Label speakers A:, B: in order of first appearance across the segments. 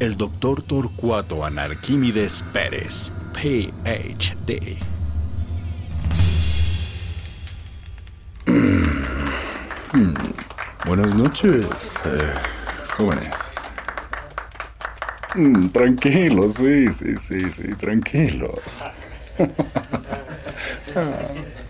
A: El doctor Torcuato Anarquímides Pérez, PhD.
B: Buenas noches, eh, jóvenes. Mm, tranquilos, sí, sí, sí, sí, tranquilos.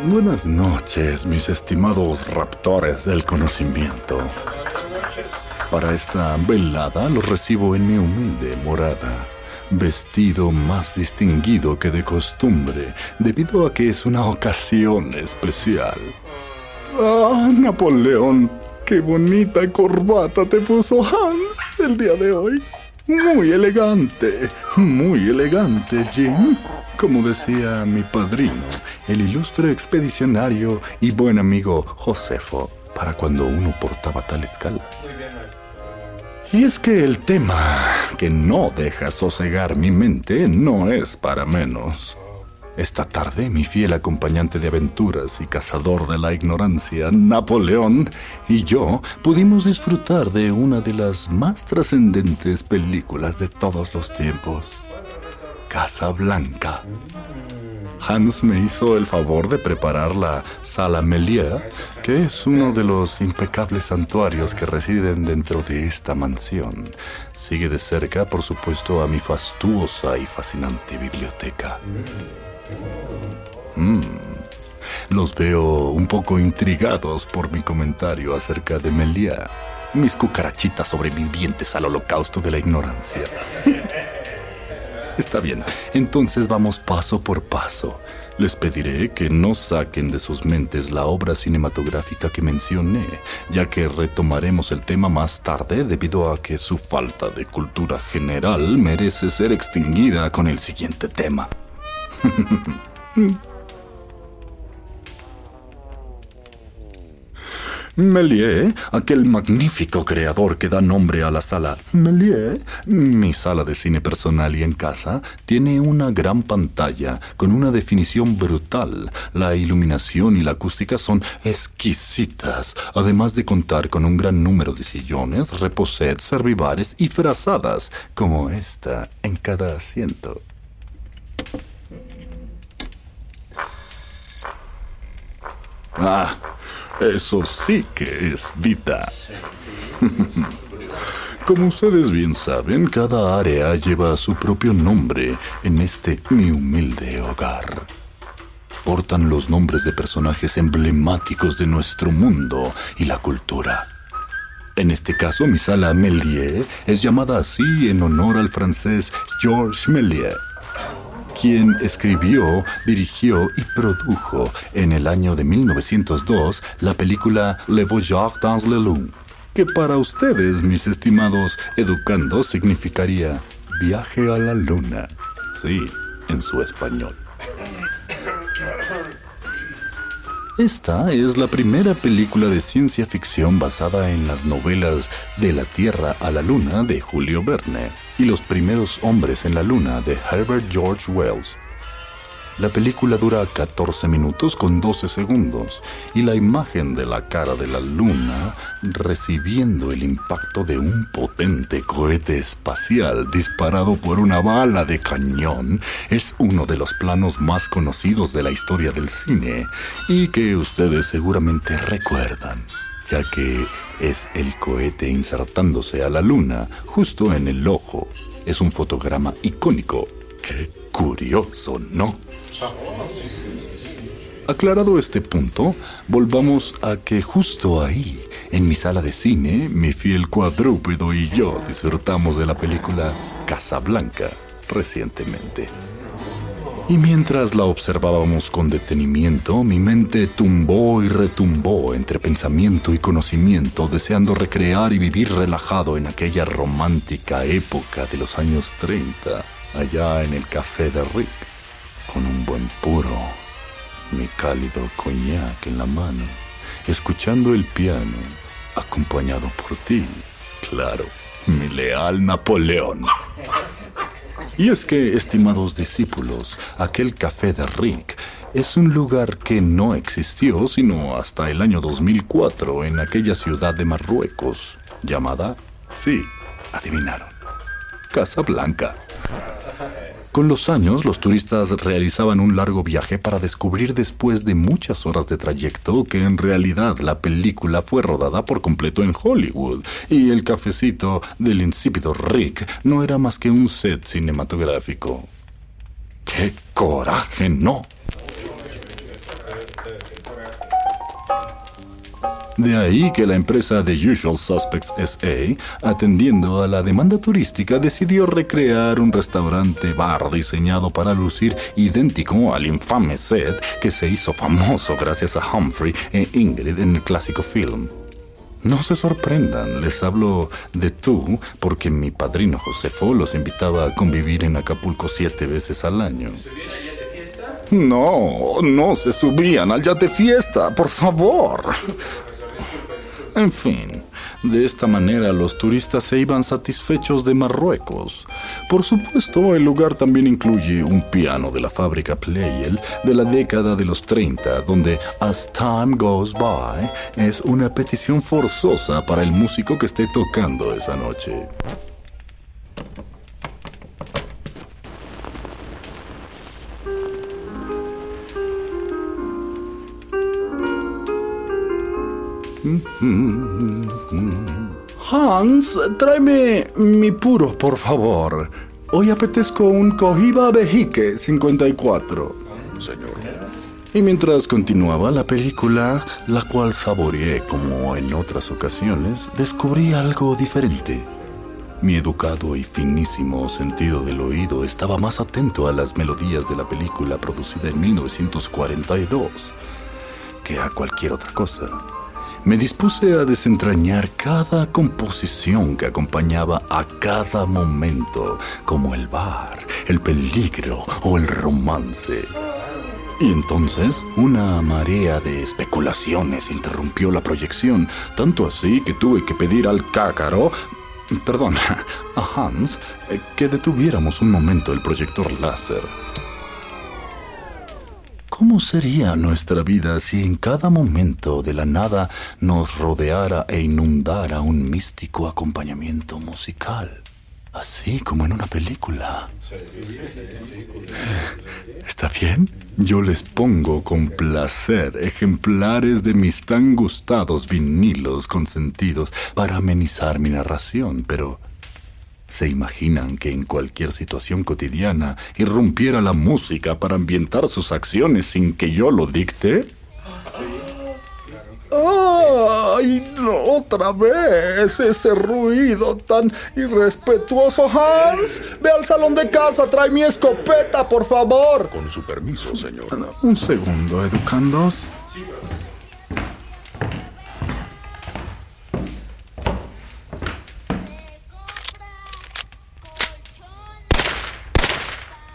B: Buenas noches, mis estimados raptores del conocimiento. Para esta velada los recibo en mi humilde morada, vestido más distinguido que de costumbre, debido a que es una ocasión especial. ¡Ah, Napoleón! ¡Qué bonita corbata te puso Hans el día de hoy! Muy elegante, muy elegante, Jim. Como decía mi padrino, el ilustre expedicionario y buen amigo Josefo, para cuando uno portaba tales galas. Y es que el tema que no deja sosegar mi mente no es para menos. Esta tarde mi fiel acompañante de aventuras y cazador de la ignorancia, Napoleón, y yo pudimos disfrutar de una de las más trascendentes películas de todos los tiempos. Casa Blanca. Hans me hizo el favor de preparar la Sala Melier, que es uno de los impecables santuarios que residen dentro de esta mansión. Sigue de cerca, por supuesto, a mi fastuosa y fascinante biblioteca. Mm. Los veo un poco intrigados por mi comentario acerca de Melier, mis cucarachitas sobrevivientes al holocausto de la ignorancia. Está bien, entonces vamos paso por paso. Les pediré que no saquen de sus mentes la obra cinematográfica que mencioné, ya que retomaremos el tema más tarde debido a que su falta de cultura general merece ser extinguida con el siguiente tema. Méliès, aquel magnífico creador que da nombre a la sala Méliès, mi sala de cine personal y en casa, tiene una gran pantalla con una definición brutal. La iluminación y la acústica son exquisitas, además de contar con un gran número de sillones, reposets, servivares y frazadas, como esta en cada asiento. Ah, eso sí que es vida. Como ustedes bien saben, cada área lleva su propio nombre en este mi humilde hogar. Portan los nombres de personajes emblemáticos de nuestro mundo y la cultura. En este caso, mi sala Méliès es llamada así en honor al francés Georges Méliès quien escribió, dirigió y produjo en el año de 1902 la película Le Voyage dans le Lune, que para ustedes, mis estimados educandos, significaría viaje a la luna. Sí, en su español. Esta es la primera película de ciencia ficción basada en las novelas De la Tierra a la Luna de Julio Verne y Los primeros hombres en la Luna de Herbert George Wells. La película dura 14 minutos con 12 segundos y la imagen de la cara de la luna recibiendo el impacto de un potente cohete espacial disparado por una bala de cañón es uno de los planos más conocidos de la historia del cine y que ustedes seguramente recuerdan, ya que es el cohete insertándose a la luna justo en el ojo. Es un fotograma icónico. ¡Qué curioso, ¿no? Aclarado este punto, volvamos a que justo ahí, en mi sala de cine, mi fiel cuadrúpedo y yo disfrutamos de la película Casablanca recientemente. Y mientras la observábamos con detenimiento, mi mente tumbó y retumbó entre pensamiento y conocimiento, deseando recrear y vivir relajado en aquella romántica época de los años 30, allá en el café de Rick, con un buen puro mi cálido coñac en la mano, escuchando el piano, acompañado por ti, claro, mi leal Napoleón. Y es que, estimados discípulos, aquel café de Rick es un lugar que no existió sino hasta el año 2004 en aquella ciudad de Marruecos, llamada, sí, adivinaron, Casablanca. Con los años, los turistas realizaban un largo viaje para descubrir después de muchas horas de trayecto que en realidad la película fue rodada por completo en Hollywood y el cafecito del insípido Rick no era más que un set cinematográfico. ¡Qué coraje, no! De ahí que la empresa The Usual Suspects SA, atendiendo a la demanda turística, decidió recrear un restaurante bar diseñado para lucir idéntico al infame set que se hizo famoso gracias a Humphrey e Ingrid en el clásico film. No se sorprendan, les hablo de tú porque mi padrino Josefo los invitaba a convivir en Acapulco siete veces al año. No, no se subían al yate fiesta, por favor. En fin, de esta manera los turistas se iban satisfechos de Marruecos. Por supuesto, el lugar también incluye un piano de la fábrica Pleyel de la década de los 30, donde As Time Goes By es una petición forzosa para el músico que esté tocando esa noche. Hans, tráeme mi puro, por favor. Hoy apetezco un Cohiba Bejique 54.
C: Señor.
B: Y mientras continuaba la película, la cual saboreé como en otras ocasiones, descubrí algo diferente. Mi educado y finísimo sentido del oído estaba más atento a las melodías de la película producida en 1942 que a cualquier otra cosa me dispuse a desentrañar cada composición que acompañaba a cada momento, como el bar, el peligro o el romance. Y entonces una marea de especulaciones interrumpió la proyección, tanto así que tuve que pedir al cácaro, perdón, a Hans, eh, que detuviéramos un momento el proyector láser. ¿Cómo sería nuestra vida si en cada momento de la nada nos rodeara e inundara un místico acompañamiento musical? Así como en una película. ¿Está bien? Yo les pongo con placer ejemplares de mis tan gustados vinilos consentidos para amenizar mi narración, pero ¿Se imaginan que en cualquier situación cotidiana irrumpiera la música para ambientar sus acciones sin que yo lo dicte? ¡Ay, no, otra vez! Ese ruido tan irrespetuoso, Hans. Ve al salón de casa, trae mi escopeta, por favor.
C: Con su permiso, señor.
B: Un segundo, educandos.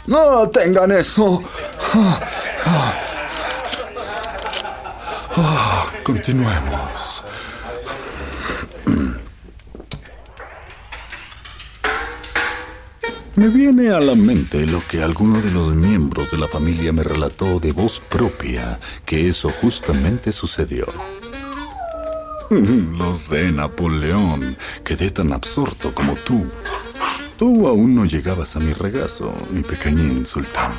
B: No tengan eso. continuemos. Me viene a la mente lo que alguno de los miembros de la familia me relató de voz propia, que eso justamente sucedió. Lo sé, Napoleón. Quedé tan absorto como tú. Tú aún no llegabas a mi regazo, mi pequeñín sultán.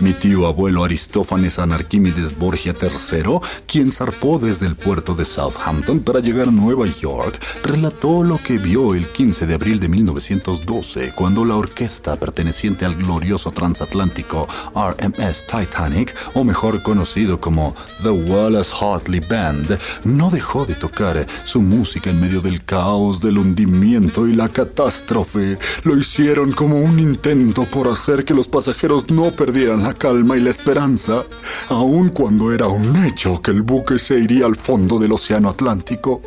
B: Mi tío abuelo Aristófanes Anarquímedes Borgia III, quien zarpó desde el puerto de Southampton para llegar a Nueva York, relató lo que vio el 15 de abril de 1912, cuando la orquesta perteneciente al glorioso transatlántico RMS Titanic, o mejor conocido como The Wallace Hartley Band, no dejó de tocar su música en medio del caos, del hundimiento y la catástrofe. Lo hicieron como un intento por hacer que los pasajeros no perdieran la calma y la esperanza, aun cuando era un hecho que el buque se iría al fondo del Océano Atlántico.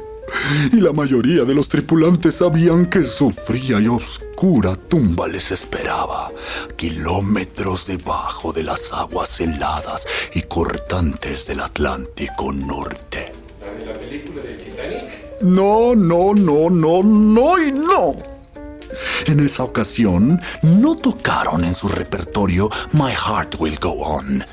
B: Y la mayoría de los tripulantes sabían que su fría y oscura tumba les esperaba, kilómetros debajo de las aguas heladas y cortantes del Atlántico Norte. ¿La película del Titanic? No, no, no, no, no y no. En esa ocasión, no tocaron en su repertorio My Heart Will Go On,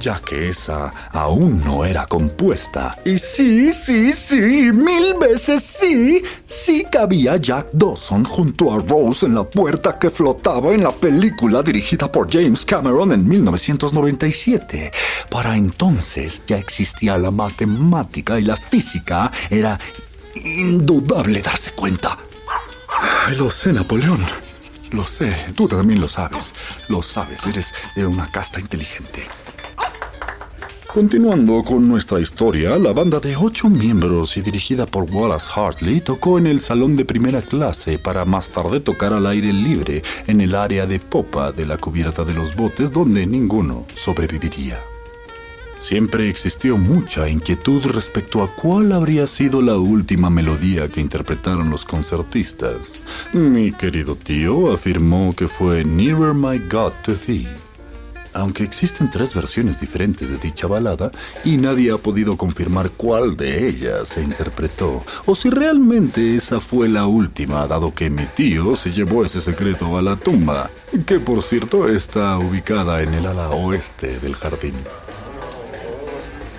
B: ya que esa aún no era compuesta. Y sí, sí, sí, mil veces sí, sí cabía Jack Dawson junto a Rose en la puerta que flotaba en la película dirigida por James Cameron en 1997. Para entonces ya existía la matemática y la física, era indudable darse cuenta lo sé, Napoleón. Lo sé, tú también lo sabes. Lo sabes, eres de una casta inteligente. Continuando con nuestra historia, la banda de ocho miembros y dirigida por Wallace Hartley tocó en el salón de primera clase para más tarde tocar al aire libre en el área de popa de la cubierta de los botes donde ninguno sobreviviría. Siempre existió mucha inquietud respecto a cuál habría sido la última melodía que interpretaron los concertistas. Mi querido tío afirmó que fue Nearer My God to Thee. Aunque existen tres versiones diferentes de dicha balada y nadie ha podido confirmar cuál de ellas se interpretó o si realmente esa fue la última, dado que mi tío se llevó ese secreto a la tumba, que por cierto está ubicada en el ala oeste del jardín.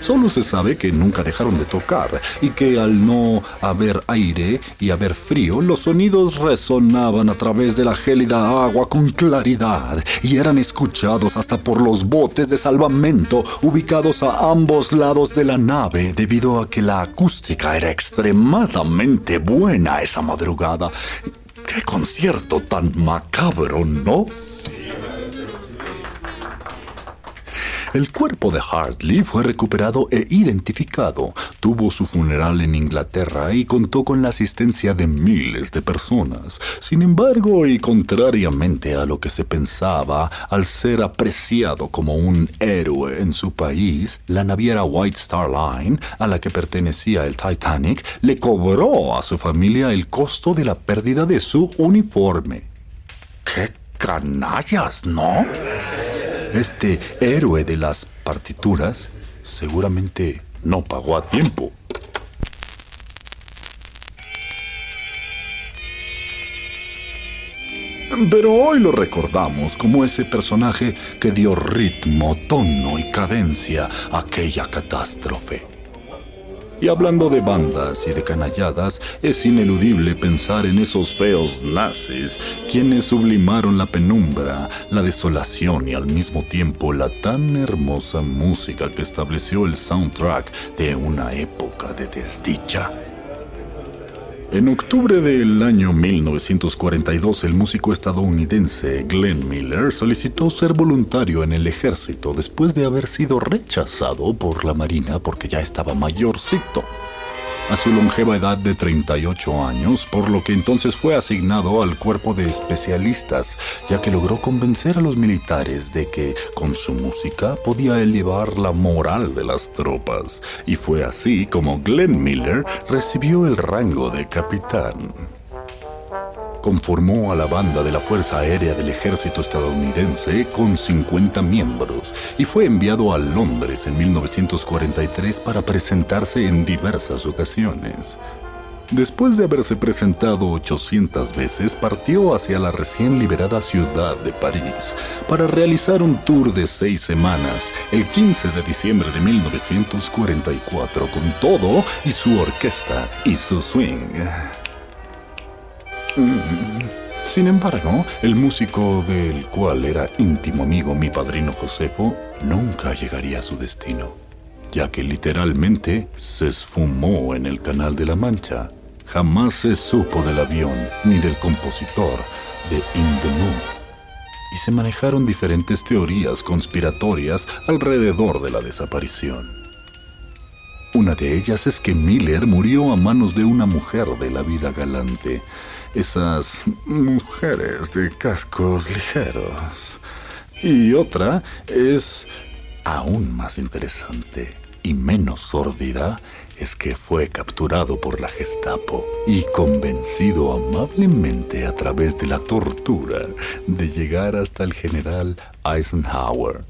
B: Solo se sabe que nunca dejaron de tocar y que al no haber aire y haber frío, los sonidos resonaban a través de la gélida agua con claridad y eran escuchados hasta por los botes de salvamento ubicados a ambos lados de la nave debido a que la acústica era extremadamente buena esa madrugada. ¡Qué concierto tan macabro, ¿no? El cuerpo de Hartley fue recuperado e identificado, tuvo su funeral en Inglaterra y contó con la asistencia de miles de personas. Sin embargo, y contrariamente a lo que se pensaba, al ser apreciado como un héroe en su país, la naviera White Star Line, a la que pertenecía el Titanic, le cobró a su familia el costo de la pérdida de su uniforme. ¡Qué canallas, ¿no? Este héroe de las partituras seguramente no pagó a tiempo. Pero hoy lo recordamos como ese personaje que dio ritmo, tono y cadencia a aquella catástrofe. Y hablando de bandas y de canalladas, es ineludible pensar en esos feos nazis, quienes sublimaron la penumbra, la desolación y al mismo tiempo la tan hermosa música que estableció el soundtrack de una época de desdicha. En octubre del año 1942, el músico estadounidense Glenn Miller solicitó ser voluntario en el ejército después de haber sido rechazado por la Marina porque ya estaba mayorcito. A su longeva edad de 38 años, por lo que entonces fue asignado al cuerpo de especialistas, ya que logró convencer a los militares de que con su música podía elevar la moral de las tropas, y fue así como Glenn Miller recibió el rango de capitán conformó a la banda de la Fuerza Aérea del Ejército estadounidense con 50 miembros y fue enviado a Londres en 1943 para presentarse en diversas ocasiones. Después de haberse presentado 800 veces, partió hacia la recién liberada ciudad de París para realizar un tour de seis semanas el 15 de diciembre de 1944 con todo y su orquesta y su swing. Sin embargo, el músico del cual era íntimo amigo mi padrino Josefo nunca llegaría a su destino, ya que literalmente se esfumó en el Canal de la Mancha. Jamás se supo del avión ni del compositor de In the Moon. Y se manejaron diferentes teorías conspiratorias alrededor de la desaparición. Una de ellas es que Miller murió a manos de una mujer de la vida galante. Esas mujeres de cascos ligeros. Y otra es aún más interesante y menos sórdida es que fue capturado por la Gestapo y convencido amablemente a través de la tortura de llegar hasta el general Eisenhower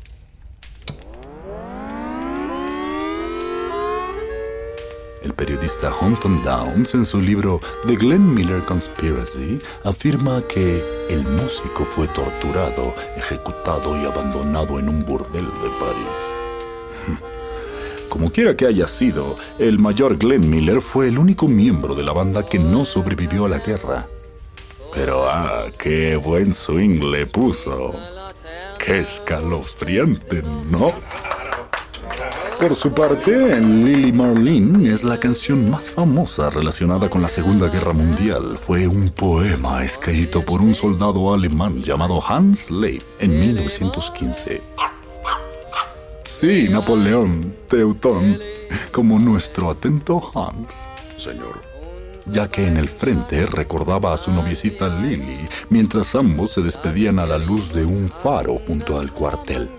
B: El periodista Hunton Downs, en su libro The Glenn Miller Conspiracy, afirma que el músico fue torturado, ejecutado y abandonado en un burdel de París. Como quiera que haya sido, el mayor Glenn Miller fue el único miembro de la banda que no sobrevivió a la guerra. Pero ah, qué buen swing le puso. Qué escalofriante, ¿no? Por su parte, Lily Marlene es la canción más famosa relacionada con la Segunda Guerra Mundial. Fue un poema escrito por un soldado alemán llamado Hans Leib en 1915. Sí, Napoleón, Teutón, como nuestro atento Hans.
C: Señor.
B: Ya que en el frente recordaba a su noviecita Lily, mientras ambos se despedían a la luz de un faro junto al cuartel.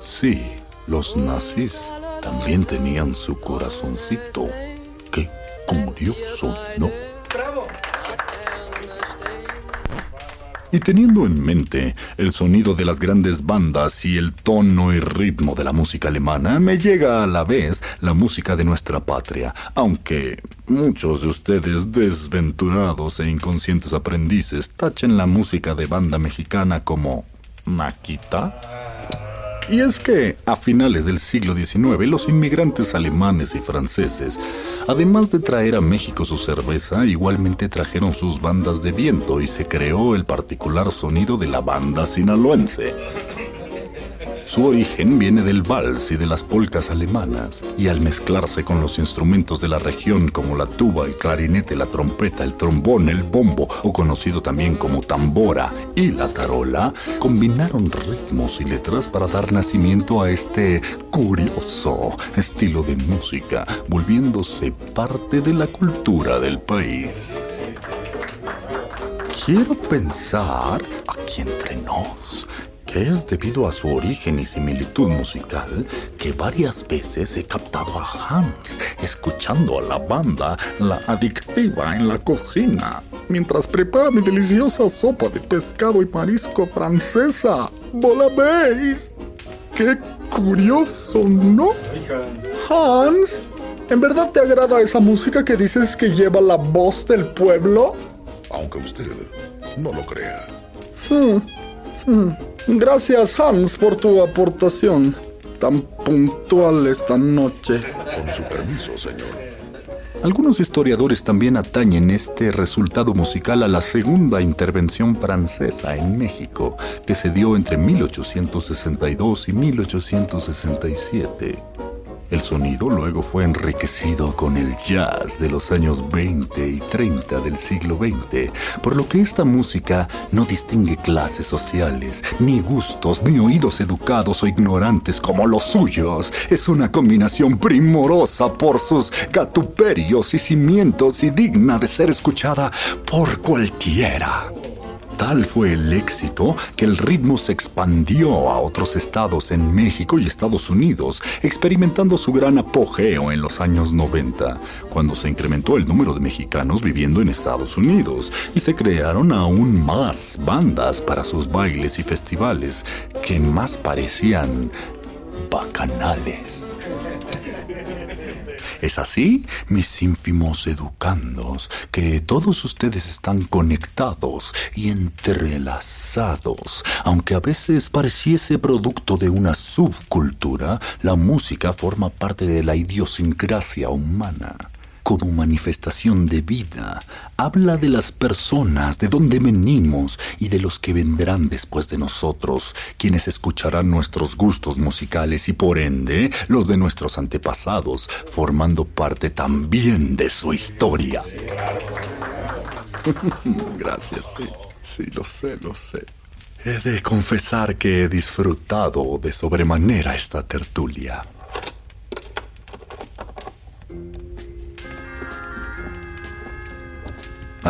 B: Sí, los nazis también tenían su corazoncito. Qué curioso, ¿no? Y teniendo en mente el sonido de las grandes bandas y el tono y ritmo de la música alemana, me llega a la vez la música de nuestra patria, aunque muchos de ustedes desventurados e inconscientes aprendices tachen la música de banda mexicana como maquita y es que a finales del siglo XIX los inmigrantes alemanes y franceses, además de traer a México su cerveza, igualmente trajeron sus bandas de viento y se creó el particular sonido de la banda sinaloense. Su origen viene del vals y de las polcas alemanas, y al mezclarse con los instrumentos de la región como la tuba, el clarinete, la trompeta, el trombón, el bombo, o conocido también como tambora, y la tarola, combinaron ritmos y letras para dar nacimiento a este curioso estilo de música, volviéndose parte de la cultura del país. Quiero pensar, aquí entre nos, que es debido a su origen y similitud musical que varias veces he captado a Hans escuchando a la banda La Adictiva en la cocina, mientras prepara mi deliciosa sopa de pescado y marisco francesa. ¿Bola veis? ¡Qué curioso, ¿no? Hans, ¿en verdad te agrada esa música que dices que lleva la voz del pueblo?
C: Aunque usted no lo crea.
B: Hmm, hmm. Gracias Hans por tu aportación. Tan puntual esta noche.
C: Con su permiso, señor.
B: Algunos historiadores también atañen este resultado musical a la segunda intervención francesa en México, que se dio entre 1862 y 1867. El sonido luego fue enriquecido con el jazz de los años 20 y 30 del siglo XX, por lo que esta música no distingue clases sociales, ni gustos, ni oídos educados o ignorantes como los suyos. Es una combinación primorosa por sus gatuperios y cimientos y digna de ser escuchada por cualquiera. Tal fue el éxito que el ritmo se expandió a otros estados en México y Estados Unidos, experimentando su gran apogeo en los años 90, cuando se incrementó el número de mexicanos viviendo en Estados Unidos y se crearon aún más bandas para sus bailes y festivales que más parecían bacanales. Es así, mis ínfimos educandos, que todos ustedes están conectados y entrelazados. Aunque a veces pareciese producto de una subcultura, la música forma parte de la idiosincrasia humana como manifestación de vida. Habla de las personas, de dónde venimos y de los que vendrán después de nosotros, quienes escucharán nuestros gustos musicales y por ende los de nuestros antepasados, formando parte también de su historia. Gracias, sí, sí, lo sé, lo sé. He de confesar que he disfrutado de sobremanera esta tertulia.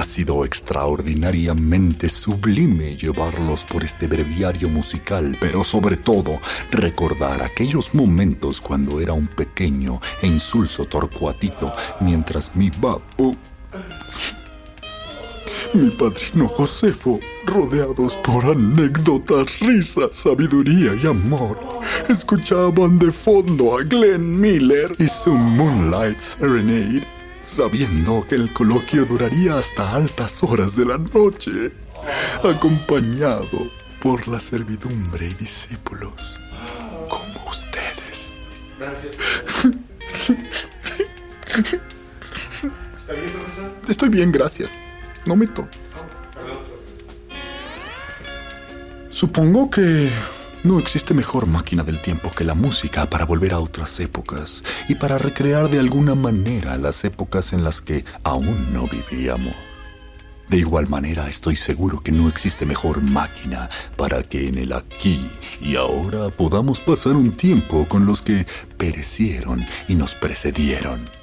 B: Ha sido extraordinariamente sublime llevarlos por este breviario musical, pero sobre todo recordar aquellos momentos cuando era un pequeño e insulso torcuatito mientras mi papu, mi padrino Josefo, rodeados por anécdotas, risas, sabiduría y amor, escuchaban de fondo a Glenn Miller y su Moonlight Serenade sabiendo que el coloquio duraría hasta altas horas de la noche, acompañado por la servidumbre y discípulos como ustedes. Gracias. ¿Está bien, profesor? Estoy bien, gracias. No me toco. Supongo que no existe mejor máquina del tiempo que la música para volver a otras épocas y para recrear de alguna manera las épocas en las que aún no vivíamos. De igual manera, estoy seguro que no existe mejor máquina para que en el aquí y ahora podamos pasar un tiempo con los que perecieron y nos precedieron.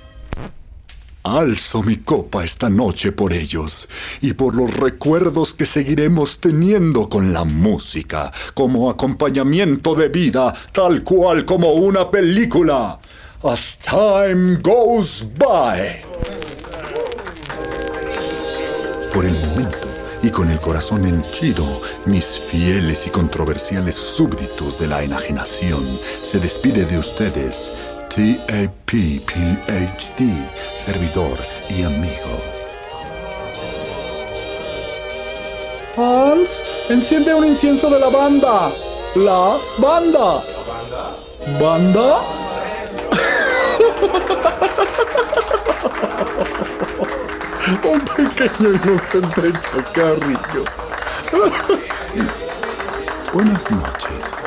B: Alzo mi copa esta noche por ellos y por los recuerdos que seguiremos teniendo con la música como acompañamiento de vida, tal cual como una película. As time goes by. Por el momento, y con el corazón henchido, mis fieles y controversiales súbditos de la enajenación, se despide de ustedes T-A-P-P-H-D, servidor y amigo. Hans, enciende un incienso de la banda. La banda. ¿La banda? ¿Banda? un pequeño inocente chascarrillo. Buenas noches.